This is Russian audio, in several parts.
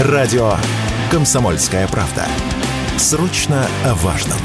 Радио «Комсомольская правда». Срочно о важном.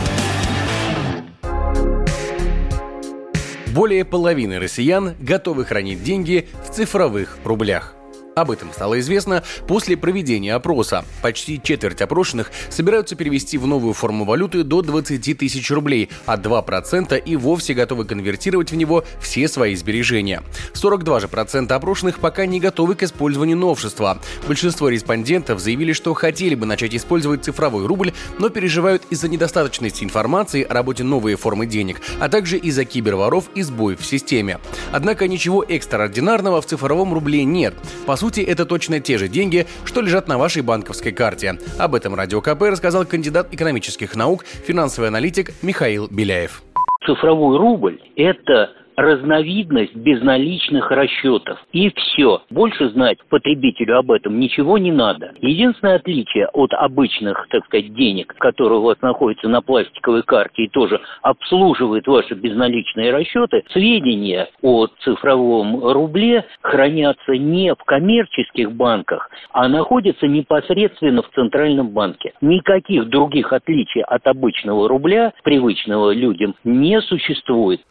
Более половины россиян готовы хранить деньги в цифровых рублях. Об этом стало известно после проведения опроса. Почти четверть опрошенных собираются перевести в новую форму валюты до 20 тысяч рублей, а 2% и вовсе готовы конвертировать в него все свои сбережения. 42 же процента опрошенных пока не готовы к использованию новшества. Большинство респондентов заявили, что хотели бы начать использовать цифровой рубль, но переживают из-за недостаточности информации о работе новой формы денег, а также из-за киберворов и сбоев в системе. Однако ничего экстраординарного в цифровом рубле нет. По сути, это точно те же деньги, что лежат на вашей банковской карте. Об этом Радио КП рассказал кандидат экономических наук, финансовый аналитик Михаил Беляев. Цифровой рубль – это разновидность безналичных расчетов. И все. Больше знать потребителю об этом ничего не надо. Единственное отличие от обычных, так сказать, денег, которые у вас находятся на пластиковой карте и тоже обслуживают ваши безналичные расчеты, сведения о цифровом рубле хранятся не в коммерческих банках, а находятся непосредственно в Центральном банке. Никаких других отличий от обычного рубля, привычного людям, не существует.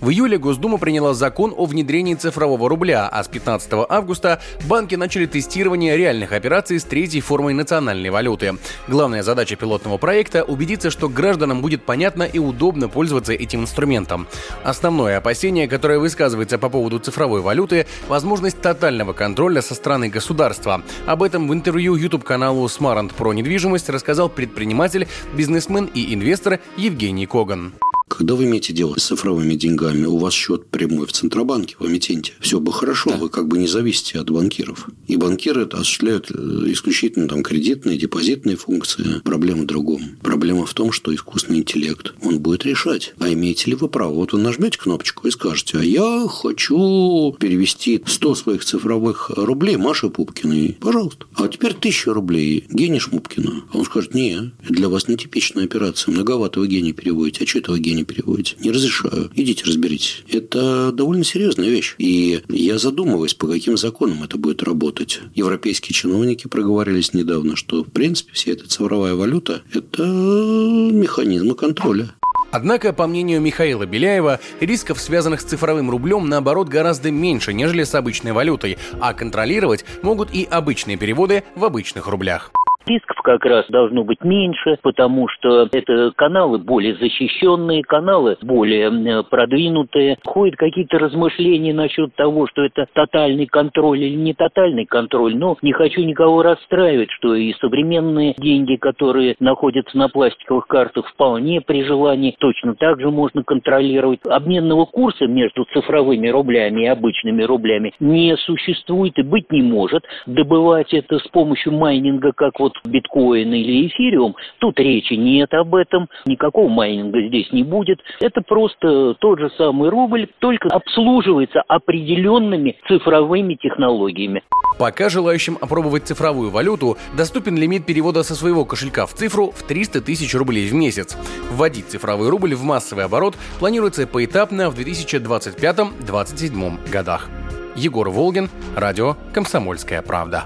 В июле Госдума приняла закон о внедрении цифрового рубля, а с 15 августа банки начали тестирование реальных операций с третьей формой национальной валюты. Главная задача пилотного проекта – убедиться, что гражданам будет понятно и удобно пользоваться этим инструментом. Основное опасение, которое высказывается по поводу цифровой валюты – возможность тотального контроля со стороны государства. Об этом в интервью YouTube-каналу Smart Pro недвижимость рассказал предприниматель, бизнесмен и инвестор Евгений Коган. Когда вы имеете дело с цифровыми деньгами, у вас счет прямой в Центробанке, в эмитенте. Все бы хорошо, да. вы как бы не зависите от банкиров. И банкиры это осуществляют э, исключительно там кредитные, депозитные функции. Проблема в другом. Проблема в том, что искусственный интеллект, он будет решать, а имеете ли вы право. Вот вы нажмете кнопочку и скажете, а я хочу перевести 100 своих цифровых рублей Маше Пупкиной. Пожалуйста. А теперь 1000 рублей Гене Шмупкину. А он скажет, не, для вас нетипичная операция. Многовато вы Гене переводите. А что этого Гене не переводите. Не разрешаю. Идите разберитесь. Это довольно серьезная вещь. И я задумываюсь, по каким законам это будет работать. Европейские чиновники проговорились недавно, что, в принципе, вся эта цифровая валюта – это механизмы контроля. Однако, по мнению Михаила Беляева, рисков, связанных с цифровым рублем, наоборот, гораздо меньше, нежели с обычной валютой, а контролировать могут и обычные переводы в обычных рублях рисков как раз должно быть меньше, потому что это каналы более защищенные, каналы более э, продвинутые. Ходят какие-то размышления насчет того, что это тотальный контроль или не тотальный контроль. Но не хочу никого расстраивать, что и современные деньги, которые находятся на пластиковых картах, вполне при желании точно так же можно контролировать. Обменного курса между цифровыми рублями и обычными рублями не существует и быть не может. Добывать это с помощью майнинга, как вот биткоин или эфириум, тут речи нет об этом, никакого майнинга здесь не будет. Это просто тот же самый рубль, только обслуживается определенными цифровыми технологиями. Пока желающим опробовать цифровую валюту доступен лимит перевода со своего кошелька в цифру в 300 тысяч рублей в месяц. Вводить цифровой рубль в массовый оборот планируется поэтапно в 2025-2027 годах. Егор Волгин, радио «Комсомольская правда».